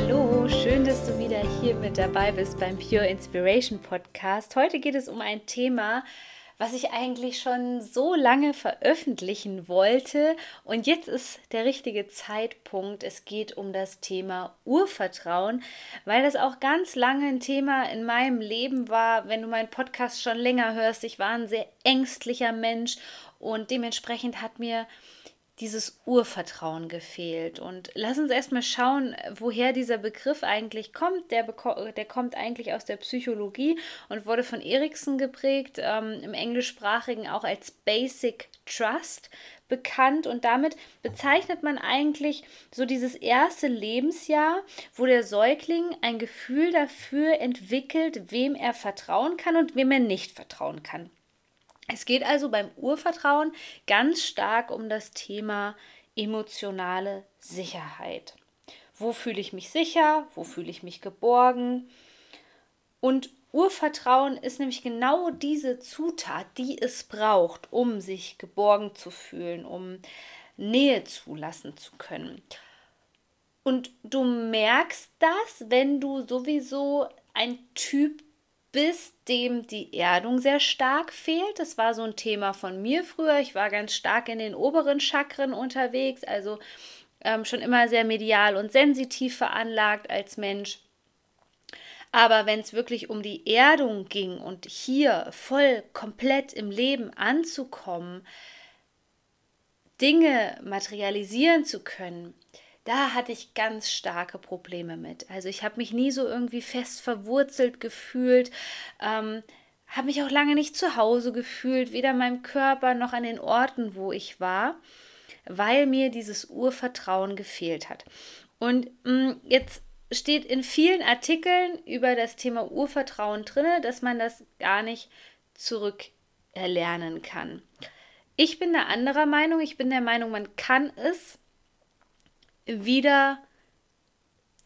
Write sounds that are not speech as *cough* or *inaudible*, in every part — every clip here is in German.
Hallo, schön, dass du wieder hier mit dabei bist beim Pure Inspiration Podcast. Heute geht es um ein Thema, was ich eigentlich schon so lange veröffentlichen wollte. Und jetzt ist der richtige Zeitpunkt. Es geht um das Thema Urvertrauen, weil das auch ganz lange ein Thema in meinem Leben war. Wenn du meinen Podcast schon länger hörst, ich war ein sehr ängstlicher Mensch und dementsprechend hat mir dieses Urvertrauen gefehlt. Und lass uns erstmal schauen, woher dieser Begriff eigentlich kommt. Der, der kommt eigentlich aus der Psychologie und wurde von Erikson geprägt, ähm, im englischsprachigen auch als Basic Trust bekannt und damit bezeichnet man eigentlich so dieses erste Lebensjahr, wo der Säugling ein Gefühl dafür entwickelt, wem er vertrauen kann und wem er nicht vertrauen kann. Es geht also beim Urvertrauen ganz stark um das Thema emotionale Sicherheit. Wo fühle ich mich sicher? Wo fühle ich mich geborgen? Und Urvertrauen ist nämlich genau diese Zutat, die es braucht, um sich geborgen zu fühlen, um Nähe zulassen zu können. Und du merkst das, wenn du sowieso ein Typ bis dem die Erdung sehr stark fehlt. Das war so ein Thema von mir früher. Ich war ganz stark in den oberen Chakren unterwegs, also ähm, schon immer sehr medial und sensitiv veranlagt als Mensch. Aber wenn es wirklich um die Erdung ging und hier voll komplett im Leben anzukommen, Dinge materialisieren zu können, da hatte ich ganz starke Probleme mit. Also ich habe mich nie so irgendwie fest verwurzelt gefühlt, ähm, habe mich auch lange nicht zu Hause gefühlt, weder in meinem Körper noch an den Orten, wo ich war, weil mir dieses Urvertrauen gefehlt hat. Und mh, mm, jetzt steht in vielen Artikeln über das Thema Urvertrauen drin, dass man das gar nicht zurückerlernen kann. Ich bin der anderer Meinung. Ich bin der Meinung, man kann es wieder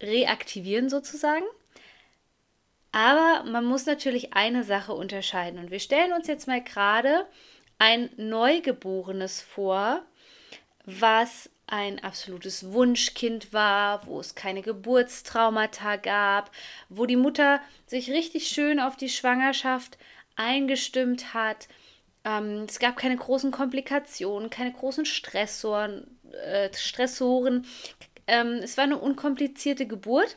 reaktivieren sozusagen. Aber man muss natürlich eine Sache unterscheiden. Und wir stellen uns jetzt mal gerade ein Neugeborenes vor, was ein absolutes Wunschkind war, wo es keine Geburtstraumata gab, wo die Mutter sich richtig schön auf die Schwangerschaft eingestimmt hat. Ähm, es gab keine großen Komplikationen, keine großen Stressoren, äh, Stressoren. Ähm, es war eine unkomplizierte Geburt.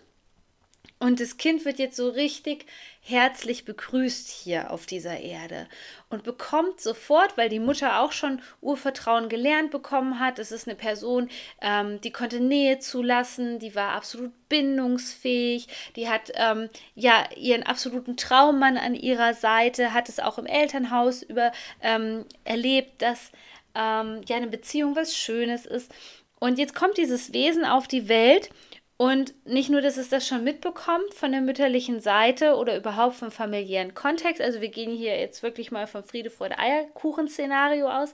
Und das Kind wird jetzt so richtig herzlich begrüßt hier auf dieser Erde und bekommt sofort, weil die Mutter auch schon Urvertrauen gelernt bekommen hat, es ist eine Person, ähm, die konnte Nähe zulassen, die war absolut bindungsfähig, die hat ähm, ja ihren absoluten Traummann an ihrer Seite, hat es auch im Elternhaus über ähm, erlebt, dass ähm, ja eine Beziehung was Schönes ist. Und jetzt kommt dieses Wesen auf die Welt und nicht nur, dass es das schon mitbekommt von der mütterlichen Seite oder überhaupt vom familiären Kontext. Also wir gehen hier jetzt wirklich mal vom Friede, Freude, Eierkuchen-Szenario aus.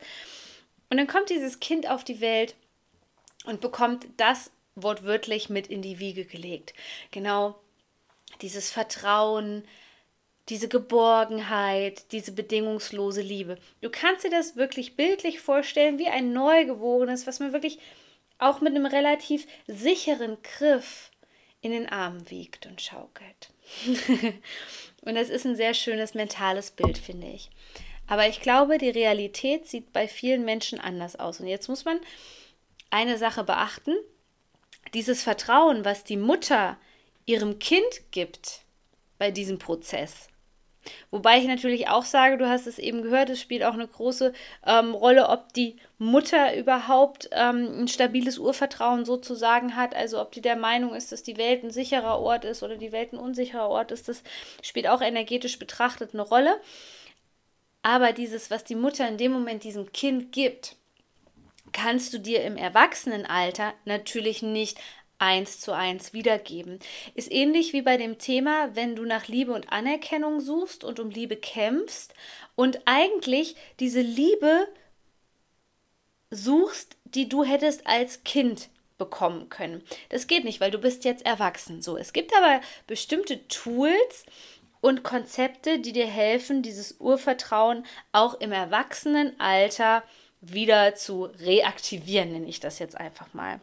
Und dann kommt dieses Kind auf die Welt und bekommt das wortwörtlich mit in die Wiege gelegt. Genau dieses Vertrauen, diese Geborgenheit, diese bedingungslose Liebe. Du kannst dir das wirklich bildlich vorstellen wie ein Neugeborenes, was man wirklich auch mit einem relativ sicheren Griff in den Armen wiegt und schaukelt. *laughs* und das ist ein sehr schönes mentales Bild, finde ich. Aber ich glaube, die Realität sieht bei vielen Menschen anders aus. Und jetzt muss man eine Sache beachten. Dieses Vertrauen, was die Mutter ihrem Kind gibt bei diesem Prozess, Wobei ich natürlich auch sage, du hast es eben gehört, es spielt auch eine große ähm, Rolle, ob die Mutter überhaupt ähm, ein stabiles Urvertrauen sozusagen hat, also ob die der Meinung ist, dass die Welt ein sicherer Ort ist oder die Welt ein unsicherer Ort ist, das spielt auch energetisch betrachtet eine Rolle. Aber dieses, was die Mutter in dem Moment diesem Kind gibt, kannst du dir im Erwachsenenalter natürlich nicht eins zu eins wiedergeben. Ist ähnlich wie bei dem Thema, wenn du nach Liebe und Anerkennung suchst und um Liebe kämpfst und eigentlich diese Liebe suchst, die du hättest als Kind bekommen können. Das geht nicht, weil du bist jetzt erwachsen. So, es gibt aber bestimmte Tools und Konzepte, die dir helfen, dieses Urvertrauen auch im Erwachsenenalter wieder zu reaktivieren, nenne ich das jetzt einfach mal.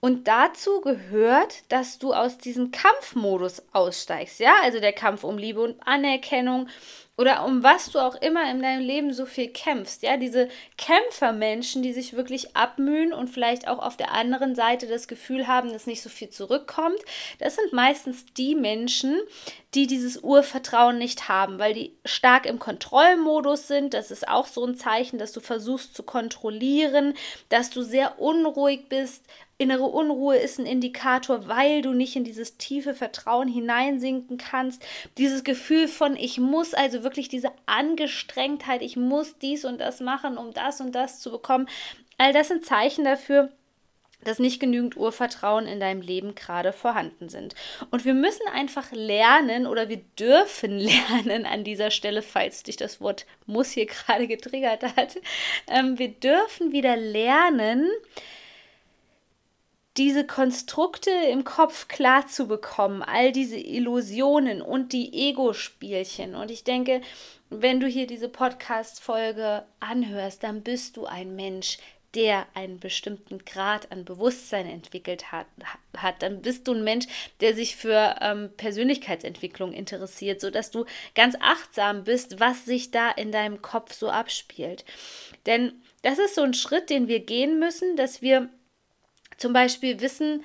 Und dazu gehört, dass du aus diesem Kampfmodus aussteigst, ja, also der Kampf um Liebe und Anerkennung oder um was du auch immer in deinem Leben so viel kämpfst, ja, diese Kämpfermenschen, die sich wirklich abmühen und vielleicht auch auf der anderen Seite das Gefühl haben, dass nicht so viel zurückkommt, das sind meistens die Menschen, die dieses Urvertrauen nicht haben, weil die stark im Kontrollmodus sind. Das ist auch so ein Zeichen, dass du versuchst zu kontrollieren, dass du sehr unruhig bist, Innere Unruhe ist ein Indikator, weil du nicht in dieses tiefe Vertrauen hineinsinken kannst. Dieses Gefühl von, ich muss, also wirklich diese Angestrengtheit, ich muss dies und das machen, um das und das zu bekommen. All das sind Zeichen dafür, dass nicht genügend Urvertrauen in deinem Leben gerade vorhanden sind. Und wir müssen einfach lernen oder wir dürfen *laughs* lernen an dieser Stelle, falls dich das Wort muss hier gerade getriggert hat. Ähm, wir dürfen wieder lernen, diese Konstrukte im Kopf klar zu bekommen, all diese Illusionen und die Ego-Spielchen. Und ich denke, wenn du hier diese Podcast-Folge anhörst, dann bist du ein Mensch, der einen bestimmten Grad an Bewusstsein entwickelt hat, hat dann bist du ein Mensch, der sich für ähm, Persönlichkeitsentwicklung interessiert, sodass du ganz achtsam bist, was sich da in deinem Kopf so abspielt. Denn das ist so ein Schritt, den wir gehen müssen, dass wir zum Beispiel wissen,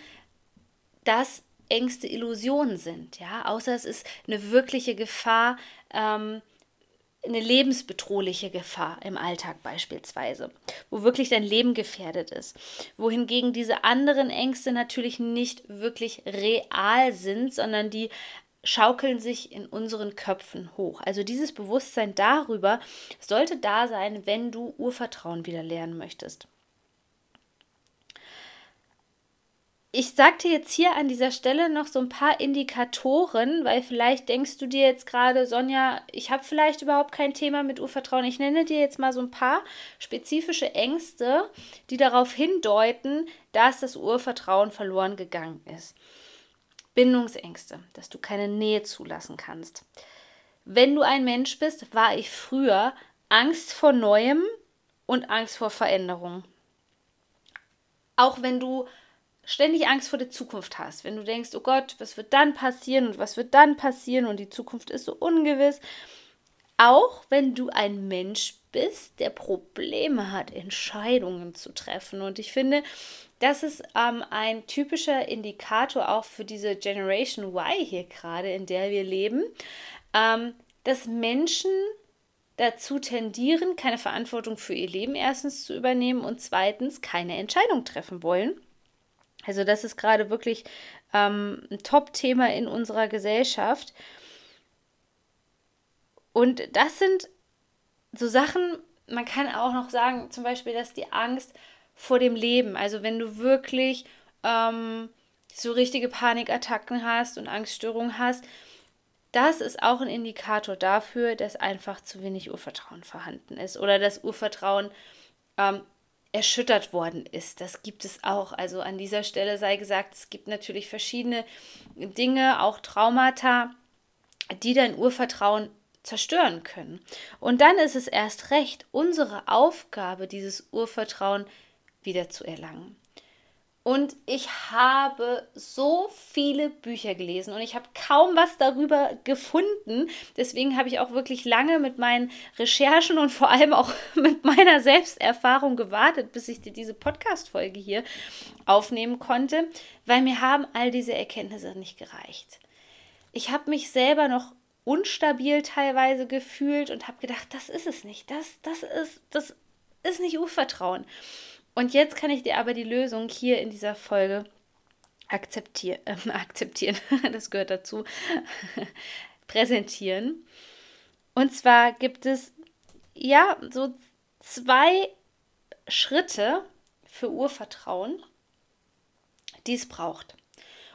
dass Ängste Illusionen sind, ja, außer es ist eine wirkliche Gefahr, ähm, eine lebensbedrohliche Gefahr im Alltag beispielsweise, wo wirklich dein Leben gefährdet ist. Wohingegen diese anderen Ängste natürlich nicht wirklich real sind, sondern die schaukeln sich in unseren Köpfen hoch. Also dieses Bewusstsein darüber sollte da sein, wenn du Urvertrauen wieder lernen möchtest. Ich sagte jetzt hier an dieser Stelle noch so ein paar Indikatoren, weil vielleicht denkst du dir jetzt gerade, Sonja, ich habe vielleicht überhaupt kein Thema mit Urvertrauen. Ich nenne dir jetzt mal so ein paar spezifische Ängste, die darauf hindeuten, dass das Urvertrauen verloren gegangen ist. Bindungsängste, dass du keine Nähe zulassen kannst. Wenn du ein Mensch bist, war ich früher Angst vor Neuem und Angst vor Veränderung. Auch wenn du ständig Angst vor der Zukunft hast, wenn du denkst, oh Gott, was wird dann passieren und was wird dann passieren und die Zukunft ist so ungewiss, auch wenn du ein Mensch bist, der Probleme hat, Entscheidungen zu treffen. Und ich finde, das ist ähm, ein typischer Indikator auch für diese Generation Y hier gerade, in der wir leben, ähm, dass Menschen dazu tendieren, keine Verantwortung für ihr Leben erstens zu übernehmen und zweitens keine Entscheidung treffen wollen also das ist gerade wirklich ähm, ein Top-Thema in unserer Gesellschaft. Und das sind so Sachen, man kann auch noch sagen, zum Beispiel, dass die Angst vor dem Leben, also wenn du wirklich ähm, so richtige Panikattacken hast und Angststörungen hast, das ist auch ein Indikator dafür, dass einfach zu wenig Urvertrauen vorhanden ist oder das Urvertrauen ähm, erschüttert worden ist. Das gibt es auch. Also an dieser Stelle sei gesagt, es gibt natürlich verschiedene Dinge, auch Traumata, die dein Urvertrauen zerstören können. Und dann ist es erst recht unsere Aufgabe, dieses Urvertrauen wieder zu erlangen. Und ich habe so viele Bücher gelesen und ich habe kaum was darüber gefunden. Deswegen habe ich auch wirklich lange mit meinen Recherchen und vor allem auch *laughs* mit meiner Selbsterfahrung gewartet, bis ich dir diese Podcast-Folge hier aufnehmen konnte, weil mir haben all diese Erkenntnisse nicht gereicht. Ich habe mich selber noch unstabil teilweise gefühlt und habe gedacht, das ist es nicht. Das, das, ist, das ist nicht Urvertrauen. Und jetzt kann ich dir aber die Lösung hier in dieser Folge *laughs* akzeptieren, äh, *laughs* akzeptieren, das gehört dazu, *laughs* präsentieren. Und zwar gibt es ja so zwei Schritte für Urvertrauen. die es braucht.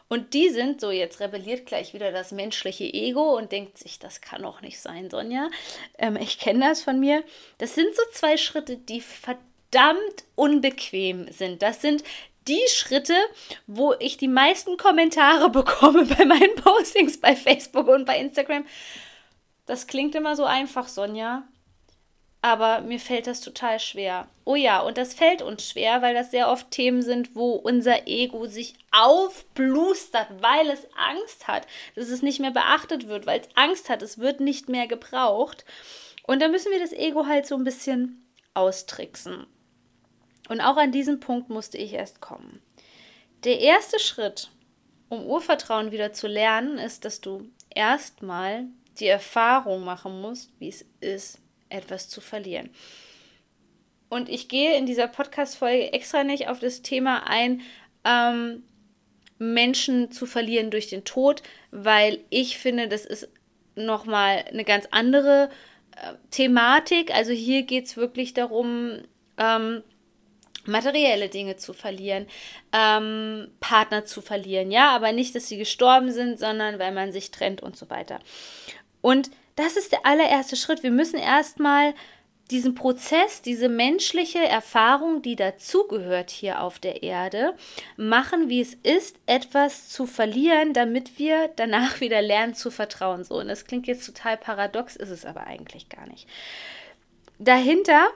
Und die sind, so jetzt rebelliert gleich wieder das menschliche Ego und denkt sich, das kann doch nicht sein, Sonja. Ähm, ich kenne das von mir. Das sind so zwei Schritte, die verdammt unbequem sind. Das sind die Schritte, wo ich die meisten Kommentare *laughs* bekomme bei meinen Postings bei Facebook und bei Instagram. Das klingt immer so einfach, Sonja aber mir fällt das total schwer. Oh ja, und das fällt uns schwer, weil das sehr oft Themen sind, wo unser Ego sich aufblustert, weil es Angst hat, dass es nicht mehr beachtet wird, weil es Angst hat, es wird nicht mehr gebraucht. Und da müssen wir das Ego halt so ein bisschen austricksen. Und auch an diesem Punkt musste ich erst kommen. Der erste Schritt, um Urvertrauen wieder zu lernen, ist, dass du erstmal die Erfahrung machen musst, wie es ist, etwas zu verlieren. Und ich gehe in dieser Podcast-Folge extra nicht auf das Thema ein, ähm, Menschen zu verlieren durch den Tod, weil ich finde, das ist nochmal eine ganz andere äh, Thematik. Also hier geht es wirklich darum, ähm, materielle Dinge zu verlieren, ähm, Partner zu verlieren, ja, aber nicht, dass sie gestorben sind, sondern weil man sich trennt und so weiter. Und das ist der allererste Schritt. Wir müssen erstmal diesen Prozess, diese menschliche Erfahrung, die dazugehört hier auf der Erde, machen, wie es ist, etwas zu verlieren, damit wir danach *laughs* wieder lernen zu vertrauen. So, und das klingt jetzt total paradox, ist es aber eigentlich gar nicht. Dahinter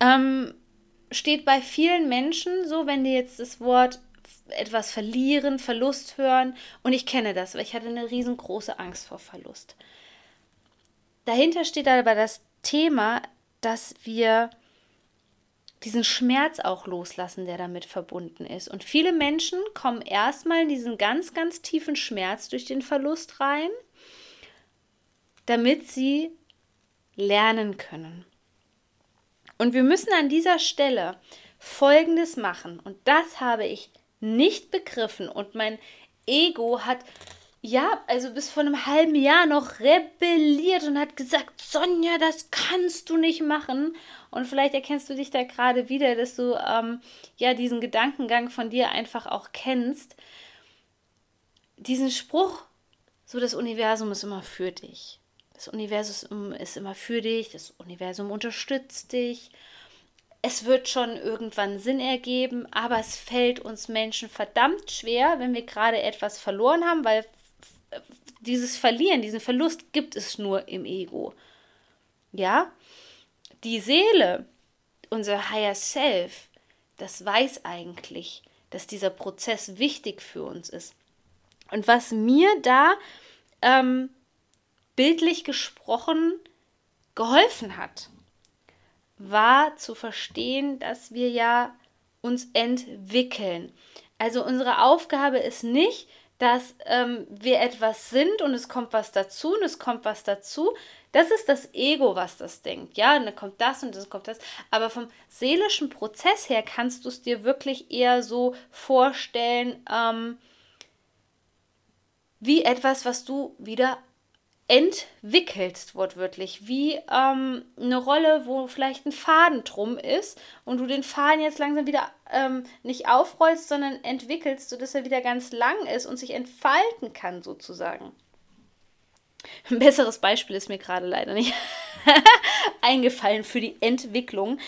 ähm, steht bei vielen Menschen so, wenn die jetzt das Wort etwas verlieren, Verlust hören. Und ich kenne das, weil ich hatte eine riesengroße Angst vor Verlust. Dahinter steht aber das Thema, dass wir diesen Schmerz auch loslassen, der damit verbunden ist. Und viele Menschen kommen erstmal in diesen ganz, ganz tiefen Schmerz durch den Verlust rein, damit sie lernen können. Und wir müssen an dieser Stelle Folgendes machen. Und das habe ich nicht begriffen und mein Ego hat ja, also bis vor einem halben Jahr noch rebelliert und hat gesagt, Sonja, das kannst du nicht machen. Und vielleicht erkennst du dich da gerade wieder, dass du ähm, ja diesen Gedankengang von dir einfach auch kennst. Diesen Spruch, so das Universum ist immer für dich. Das Universum ist immer für dich, das Universum unterstützt dich es wird schon irgendwann Sinn ergeben, aber es fällt uns Menschen verdammt schwer, wenn wir gerade etwas verloren haben, weil dieses Verlieren, diesen Verlust gibt es nur im Ego. Ja? Die Seele, unser Higher Self, das weiß eigentlich, dass dieser Prozess wichtig für uns ist. Und was mir da ähm, bildlich gesprochen geholfen hat, war zu verstehen, dass wir ja uns entwickeln. Also unsere Aufgabe ist nicht, dass ähm, wir etwas sind und es kommt was dazu und es kommt was dazu. Das ist das Ego, was das denkt. Ja, und dann kommt das und dann kommt das. Aber vom seelischen Prozess her kannst du es dir wirklich eher so vorstellen, ähm, wie etwas, was du wieder entwickelst, wortwörtlich, wie ähm, eine Rolle, wo vielleicht ein Faden drum ist und du den Faden jetzt langsam wieder ähm, nicht aufrollst, sondern entwickelst, sodass er wieder ganz lang ist und sich entfalten kann, sozusagen. Ein besseres Beispiel ist mir gerade leider nicht *laughs* eingefallen für die Entwicklung.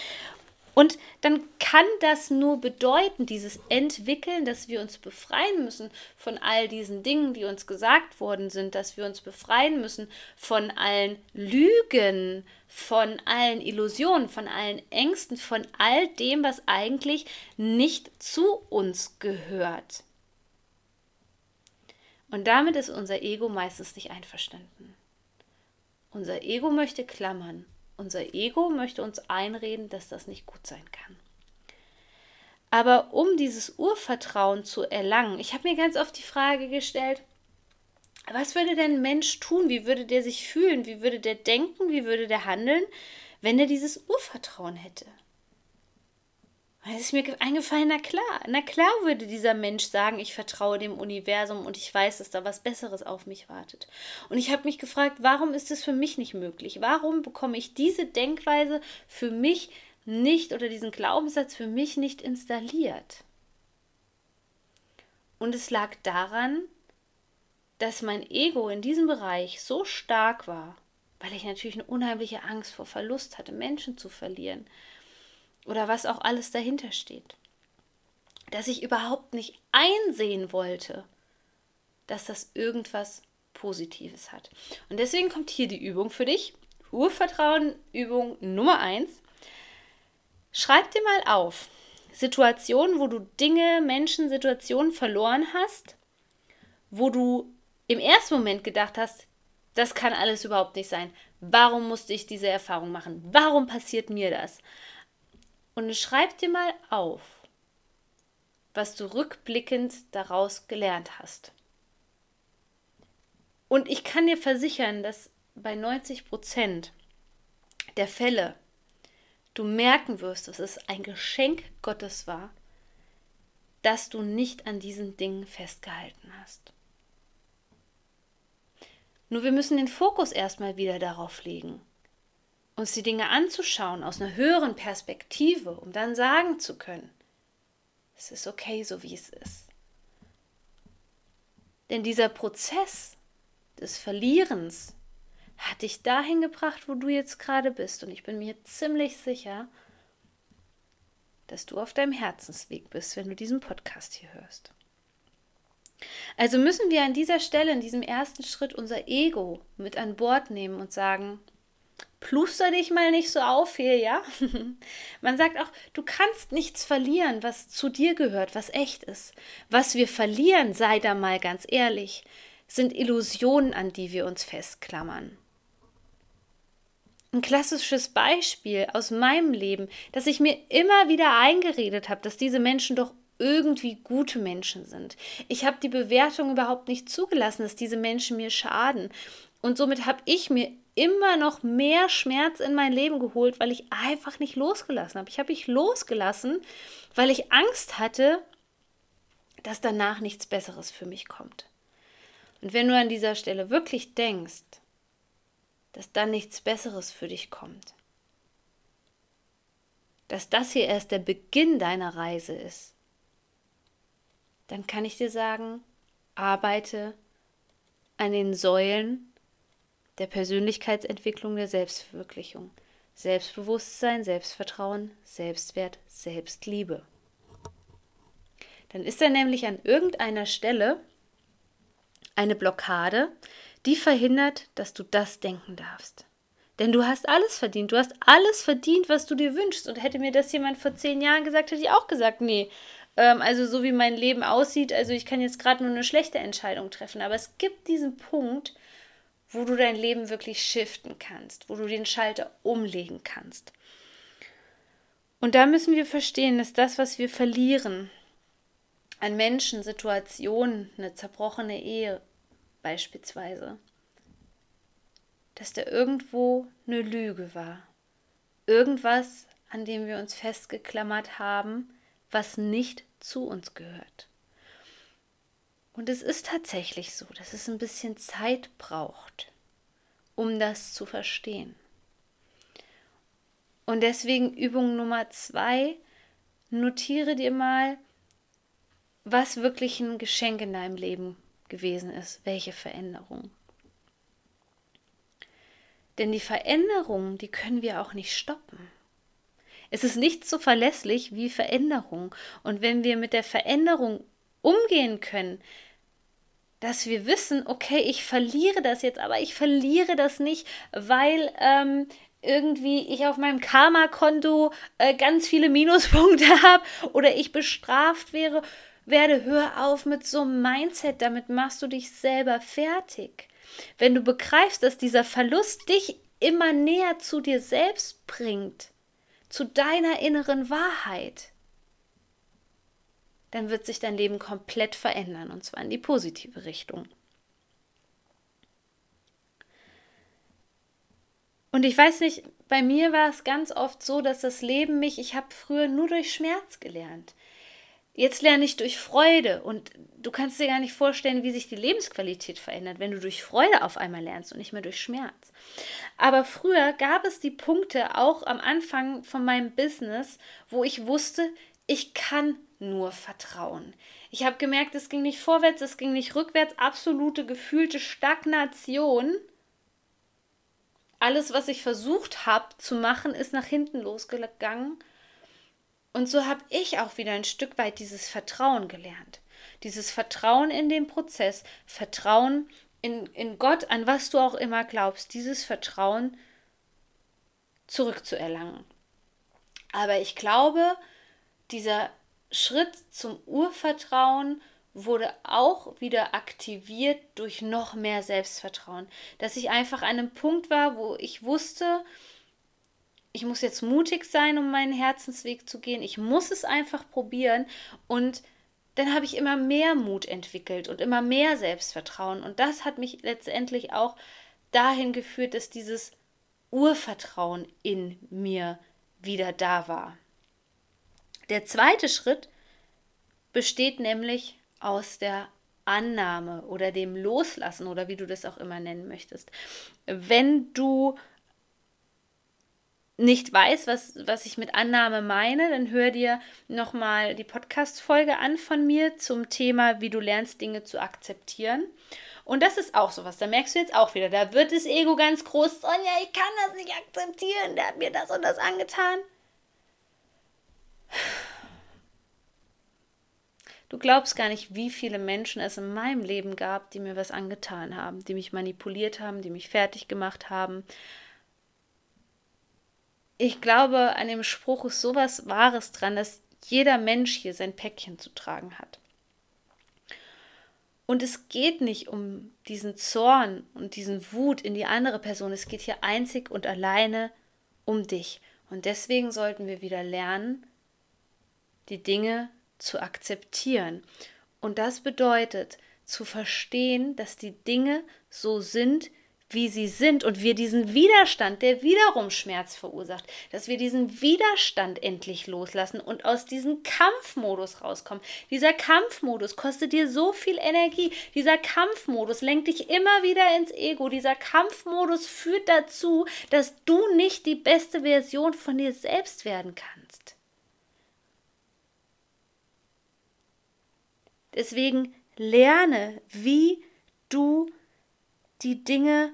Und dann kann das nur bedeuten, dieses Entwickeln, dass wir uns befreien müssen von all diesen Dingen, die uns gesagt worden sind, dass wir uns befreien müssen von allen Lügen, von allen Illusionen, von allen Ängsten, von all dem, was eigentlich nicht zu uns gehört. Und damit ist unser Ego meistens nicht einverstanden. Unser Ego möchte klammern unser Ego möchte uns einreden, dass das nicht gut sein kann. Aber um dieses Urvertrauen zu erlangen, ich habe mir ganz oft die Frage gestellt, was würde denn ein Mensch tun? Wie würde der sich fühlen? Wie würde der denken? Wie würde der handeln, wenn er dieses Urvertrauen hätte? Es ist mir eingefallen, na klar, na klar würde dieser Mensch sagen, ich vertraue dem Universum und ich weiß, dass da was Besseres auf mich wartet. Und ich habe mich gefragt, warum ist es für mich nicht möglich? Warum bekomme ich diese Denkweise für mich nicht oder diesen Glaubenssatz für mich nicht installiert? Und es lag daran, dass mein Ego in diesem Bereich so stark war, weil ich natürlich eine unheimliche Angst vor Verlust hatte, Menschen zu verlieren oder was auch alles dahinter steht, dass ich überhaupt nicht einsehen wollte, dass das irgendwas Positives hat. Und deswegen kommt hier die Übung für dich. Urvertrauen Übung Nummer 1. Schreib dir mal auf Situationen, wo du Dinge, Menschen, Situationen verloren hast, wo du im ersten Moment gedacht hast, das kann alles überhaupt nicht sein. Warum musste ich diese Erfahrung machen? Warum passiert mir das? Und schreib dir mal auf, was du rückblickend daraus gelernt hast. Und ich kann dir versichern, dass bei 90 Prozent der Fälle du merken wirst, dass es ein Geschenk Gottes war, dass du nicht an diesen Dingen festgehalten hast. Nur wir müssen den Fokus erstmal wieder darauf legen, uns die Dinge anzuschauen aus einer höheren Perspektive, um dann sagen zu können, es ist okay, so wie es ist. Denn dieser Prozess des Verlierens hat dich dahin gebracht, wo du jetzt gerade bist. Und ich bin mir ziemlich sicher, dass du auf deinem Herzensweg bist, wenn du diesen Podcast hier hörst. Also müssen wir an dieser Stelle, in diesem ersten Schritt, unser Ego mit an Bord nehmen und sagen, pluster dich mal nicht so auf hier, ja? *laughs* Man sagt auch, du kannst nichts verlieren, was zu dir gehört, was echt ist. Was wir verlieren, sei da mal ganz ehrlich, sind Illusionen, an die wir uns festklammern. Ein klassisches Beispiel aus meinem Leben, dass ich mir immer wieder eingeredet habe, dass diese Menschen doch irgendwie gute Menschen sind. Ich habe die Bewertung überhaupt nicht zugelassen, dass diese Menschen mir schaden. Und somit habe ich mir immer noch mehr Schmerz in mein Leben geholt, weil ich einfach nicht losgelassen habe. Ich habe mich losgelassen, weil ich Angst hatte, dass danach nichts Besseres für mich kommt. Und wenn du an dieser Stelle wirklich denkst, dass dann nichts Besseres für dich kommt, dass das hier erst der Beginn deiner Reise ist, dann kann ich dir sagen, arbeite an den Säulen der Persönlichkeitsentwicklung, der Selbstverwirklichung. Selbstbewusstsein, Selbstvertrauen, Selbstwert, Selbstliebe. Dann ist er nämlich an irgendeiner Stelle eine Blockade, die verhindert, dass du das denken darfst. Denn du hast alles verdient. Du hast alles verdient, was du dir wünschst. Und hätte mir das jemand vor zehn Jahren gesagt, hätte ich auch gesagt, nee. Ähm, also so wie mein Leben aussieht, also ich kann jetzt gerade nur eine schlechte Entscheidung treffen. Aber es gibt diesen Punkt, wo du dein Leben wirklich shiften kannst, wo du den Schalter umlegen kannst. Und da müssen wir verstehen, dass das, was wir verlieren, an Menschen, Situationen, eine zerbrochene Ehe beispielsweise, dass da irgendwo eine Lüge war. Irgendwas, an dem wir uns festgeklammert haben, was nicht zu uns gehört. Und es ist tatsächlich so, dass es ein bisschen Zeit braucht, um das zu verstehen. Und deswegen Übung Nummer zwei, notiere dir mal, was wirklich ein Geschenk in deinem Leben gewesen ist, welche Veränderung. Denn die Veränderung, die können wir auch nicht stoppen. Es ist nicht so verlässlich wie Veränderung. Und wenn wir mit der Veränderung umgehen können, dass wir wissen, okay, ich verliere das jetzt, aber ich verliere das nicht, weil ähm, irgendwie ich auf meinem Karma-Konto äh, ganz viele Minuspunkte *laughs* habe oder ich bestraft wäre, werde, hör auf mit so einem Mindset, damit machst du dich selber fertig. Wenn du begreifst, dass dieser Verlust dich immer näher zu dir selbst bringt, zu deiner inneren Wahrheit, dann wird sich dein Leben komplett verändern und zwar in die positive Richtung. Und ich weiß nicht, bei mir war es ganz oft so, dass das Leben mich, ich habe früher nur durch Schmerz gelernt. Jetzt lerne ich durch Freude und du kannst dir gar nicht vorstellen, wie sich die Lebensqualität verändert, wenn du durch Freude auf einmal lernst und nicht mehr durch Schmerz. Aber früher gab es die Punkte auch am Anfang von meinem Business, wo ich wusste, ich kann nur Vertrauen. Ich habe gemerkt, es ging nicht vorwärts, es ging nicht rückwärts, absolute gefühlte Stagnation. Alles, was ich versucht habe zu machen, ist nach hinten losgegangen. Und so habe ich auch wieder ein Stück weit dieses Vertrauen gelernt. Dieses Vertrauen in den Prozess, Vertrauen in, in Gott, an was du auch immer glaubst, dieses Vertrauen zurückzuerlangen. Aber ich glaube, dieser Schritt zum Urvertrauen wurde auch wieder aktiviert durch noch mehr Selbstvertrauen. Dass ich einfach an einem Punkt war, wo ich wusste, ich muss jetzt mutig sein, um meinen Herzensweg zu gehen. Ich muss es einfach probieren. Und dann habe ich immer mehr Mut entwickelt und immer mehr Selbstvertrauen. Und das hat mich letztendlich auch dahin geführt, dass dieses Urvertrauen in mir wieder da war. Der zweite Schritt besteht nämlich aus der Annahme oder dem Loslassen oder wie du das auch immer nennen möchtest. Wenn du nicht weißt, was, was ich mit Annahme meine, dann hör dir nochmal die Podcast-Folge an von mir zum Thema, wie du lernst, Dinge zu akzeptieren. Und das ist auch sowas, da merkst du jetzt auch wieder, da wird das Ego ganz groß, Sonja, ich kann das nicht akzeptieren, der hat mir das und das angetan. Du glaubst gar nicht, wie viele Menschen es in meinem Leben gab, die mir was angetan haben, die mich manipuliert haben, die mich fertig gemacht haben. Ich glaube, an dem Spruch ist sowas Wahres dran, dass jeder Mensch hier sein Päckchen zu tragen hat. Und es geht nicht um diesen Zorn und diesen Wut in die andere Person. Es geht hier einzig und alleine um dich. Und deswegen sollten wir wieder lernen, die Dinge zu akzeptieren. Und das bedeutet zu verstehen, dass die Dinge so sind, wie sie sind und wir diesen Widerstand, der wiederum Schmerz verursacht, dass wir diesen Widerstand endlich loslassen und aus diesem Kampfmodus rauskommen. Dieser Kampfmodus kostet dir so viel Energie. Dieser Kampfmodus lenkt dich immer wieder ins Ego. Dieser Kampfmodus führt dazu, dass du nicht die beste Version von dir selbst werden kannst. Deswegen lerne, wie du die Dinge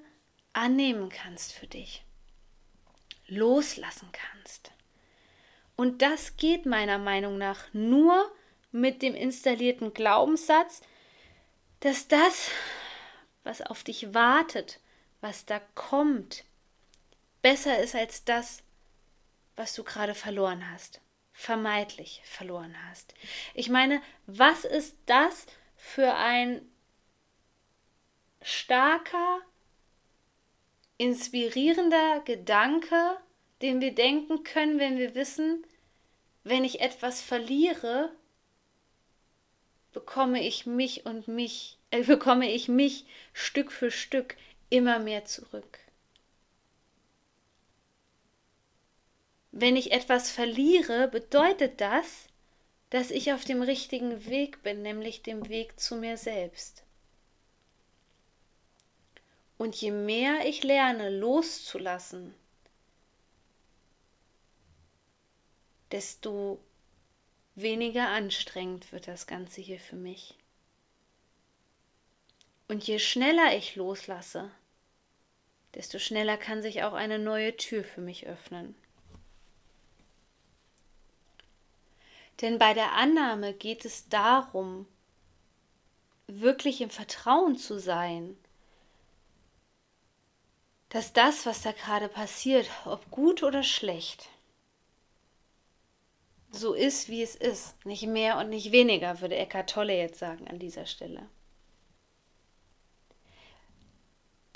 annehmen kannst für dich, loslassen kannst. Und das geht meiner Meinung nach nur mit dem installierten Glaubenssatz, dass das, was auf dich wartet, was da kommt, besser ist als das, was du gerade verloren hast vermeintlich verloren hast. Ich meine, was ist das für ein starker, inspirierender Gedanke, den wir denken können, wenn wir wissen, wenn ich etwas verliere, bekomme ich mich und mich, äh, *laughs* bekomme ich mich Stück für Stück immer mehr zurück. Wenn ich etwas verliere, bedeutet das, dass ich auf dem richtigen Weg bin, nämlich dem Weg zu mir selbst. Und je mehr ich lerne loszulassen, desto weniger anstrengend wird das Ganze hier für mich. Und je schneller ich loslasse, desto schneller kann sich auch eine neue Tür für mich öffnen. Denn bei der Annahme geht es darum, wirklich im Vertrauen zu sein, dass das, was da gerade passiert, ob gut oder schlecht, so ist, wie es ist. Nicht mehr und nicht weniger, würde Eckart Tolle jetzt sagen an dieser Stelle.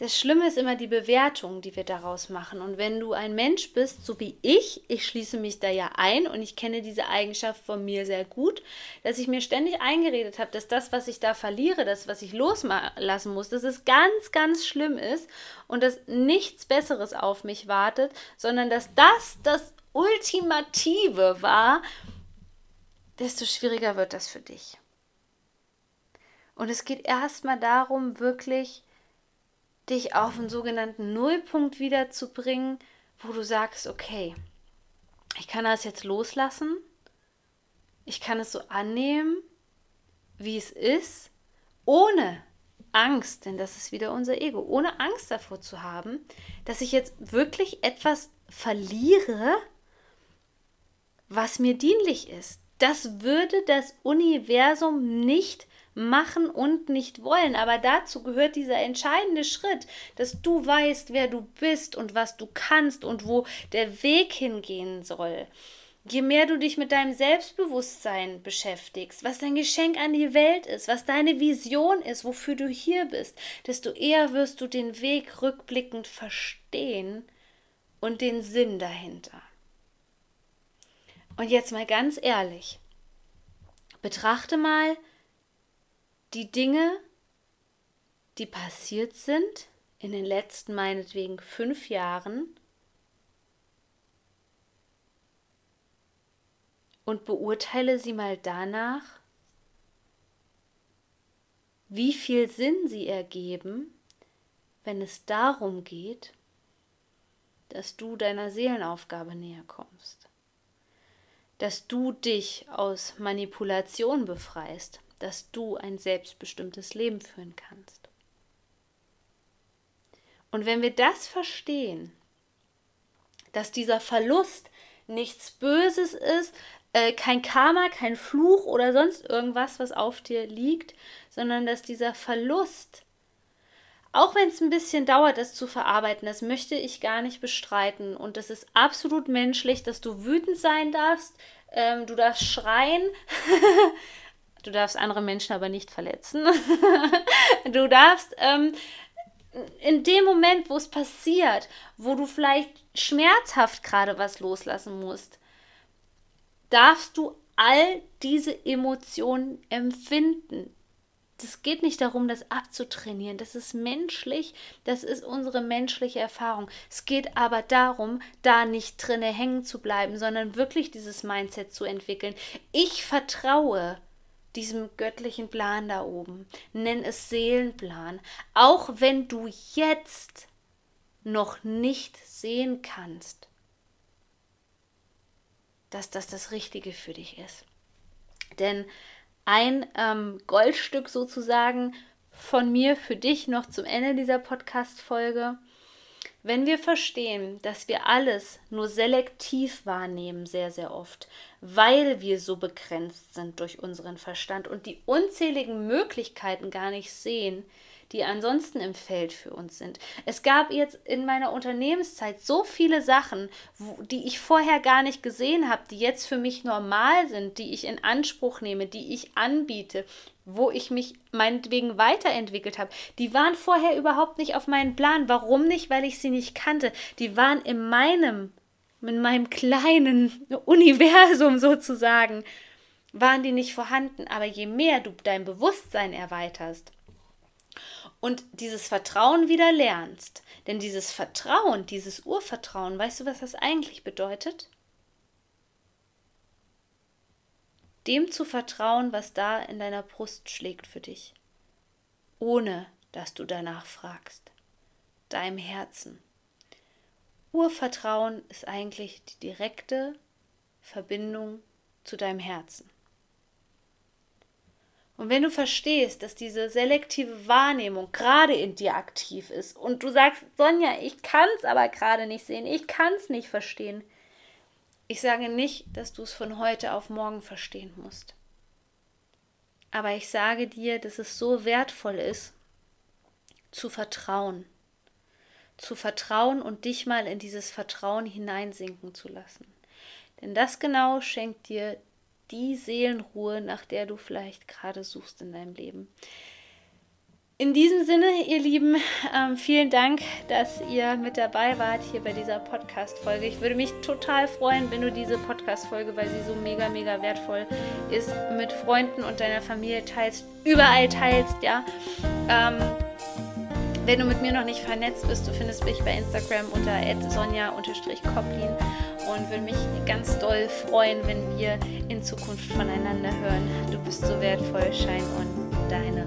Das Schlimme ist immer die Bewertung, die wir daraus machen. Und wenn du ein Mensch bist, so wie ich, ich schließe mich da ja ein und ich kenne diese Eigenschaft von mir sehr gut, dass ich mir ständig eingeredet habe, dass das, was ich da verliere, das, was ich loslassen muss, dass es ganz, ganz schlimm ist und dass nichts Besseres auf mich wartet, sondern dass das das Ultimative war, desto schwieriger wird das für dich. Und es geht erstmal darum, wirklich dich auf einen sogenannten Nullpunkt wiederzubringen, wo du sagst, okay, ich kann das jetzt loslassen. ich kann es so annehmen, wie es ist, ohne Angst, denn das ist wieder unser Ego, ohne Angst davor zu haben, dass ich jetzt wirklich etwas verliere, was mir dienlich ist. Das würde das Universum nicht machen und nicht wollen. Aber dazu gehört dieser entscheidende Schritt, dass du weißt, wer du bist und was du kannst und wo der Weg hingehen soll. Je mehr du dich mit deinem Selbstbewusstsein beschäftigst, was dein Geschenk an die Welt ist, was deine Vision ist, wofür du hier bist, desto eher wirst du den Weg rückblickend verstehen und den Sinn dahinter. Und jetzt mal ganz ehrlich, betrachte mal die Dinge, die passiert sind in den letzten meinetwegen fünf Jahren und beurteile sie mal danach, wie viel Sinn sie ergeben, wenn es darum geht, dass du deiner Seelenaufgabe näher kommst, dass du dich aus Manipulation befreist, dass du ein selbstbestimmtes Leben führen kannst. Und wenn wir das verstehen, dass dieser Verlust nichts Böses ist, äh, kein Karma, kein Fluch oder sonst irgendwas, was auf dir liegt, sondern dass dieser Verlust, auch wenn es ein bisschen dauert, das zu verarbeiten, das möchte ich gar nicht bestreiten. Und das ist absolut menschlich, dass du wütend sein darfst, ähm, du darfst schreien, *laughs* Du darfst andere Menschen aber nicht verletzen. *laughs* du darfst ähm, in dem Moment, wo es passiert, wo du vielleicht schmerzhaft gerade was loslassen musst, darfst du all diese Emotionen empfinden. Es geht nicht darum, das abzutrainieren. Das ist menschlich. Das ist unsere menschliche Erfahrung. Es geht aber darum, da nicht drinne hängen zu bleiben, sondern wirklich dieses Mindset zu entwickeln. Ich vertraue diesem göttlichen Plan da oben. Nenn es Seelenplan. Auch wenn du jetzt noch nicht sehen kannst, dass das das Richtige für dich ist. Denn ein ähm, Goldstück sozusagen von mir für dich noch zum Ende dieser Podcast-Folge wenn wir verstehen, dass wir alles nur selektiv wahrnehmen, sehr, sehr oft, weil wir so begrenzt sind durch unseren Verstand und die unzähligen Möglichkeiten gar nicht sehen, die ansonsten im Feld für uns sind. Es gab jetzt in meiner Unternehmenszeit so viele Sachen, wo, die ich vorher gar nicht gesehen habe, die jetzt für mich normal sind, die ich in Anspruch nehme, die ich anbiete, wo ich mich meinetwegen weiterentwickelt habe, die waren vorher überhaupt nicht auf meinen Plan. Warum nicht? Weil ich sie nicht kannte. Die waren in meinem, in meinem kleinen *laughs* Universum sozusagen, waren die nicht vorhanden. Aber je mehr du dein Bewusstsein erweiterst und dieses Vertrauen wieder lernst, denn dieses Vertrauen, dieses Urvertrauen, weißt du, was das eigentlich bedeutet? Dem zu vertrauen, was da in deiner Brust schlägt für dich, ohne dass du danach fragst, deinem Herzen. Urvertrauen ist eigentlich die direkte Verbindung zu deinem Herzen. Und wenn du verstehst, dass diese selektive Wahrnehmung gerade in dir aktiv ist und du sagst, Sonja, ich kann es aber gerade nicht sehen, ich kann es nicht verstehen, ich sage nicht, dass du es von heute auf morgen verstehen musst. Aber ich sage dir, dass es so wertvoll ist, zu vertrauen. Zu vertrauen und dich mal in dieses Vertrauen hineinsinken zu lassen. Denn das genau schenkt dir die Seelenruhe, nach der du vielleicht gerade suchst in deinem Leben. In diesem Sinne, ihr Lieben, ähm, vielen Dank, dass ihr mit dabei wart hier bei dieser Podcast-Folge. Ich würde mich total freuen, wenn du diese Podcast-Folge, weil sie so mega, mega wertvoll ist, mit Freunden und deiner Familie teilst, überall teilst, ja. Ähm, wenn du mit mir noch nicht vernetzt bist, du findest mich bei Instagram unter sonja-koplin und würde mich ganz doll freuen, wenn wir in Zukunft voneinander hören. Du bist so wertvoll, Schein und deine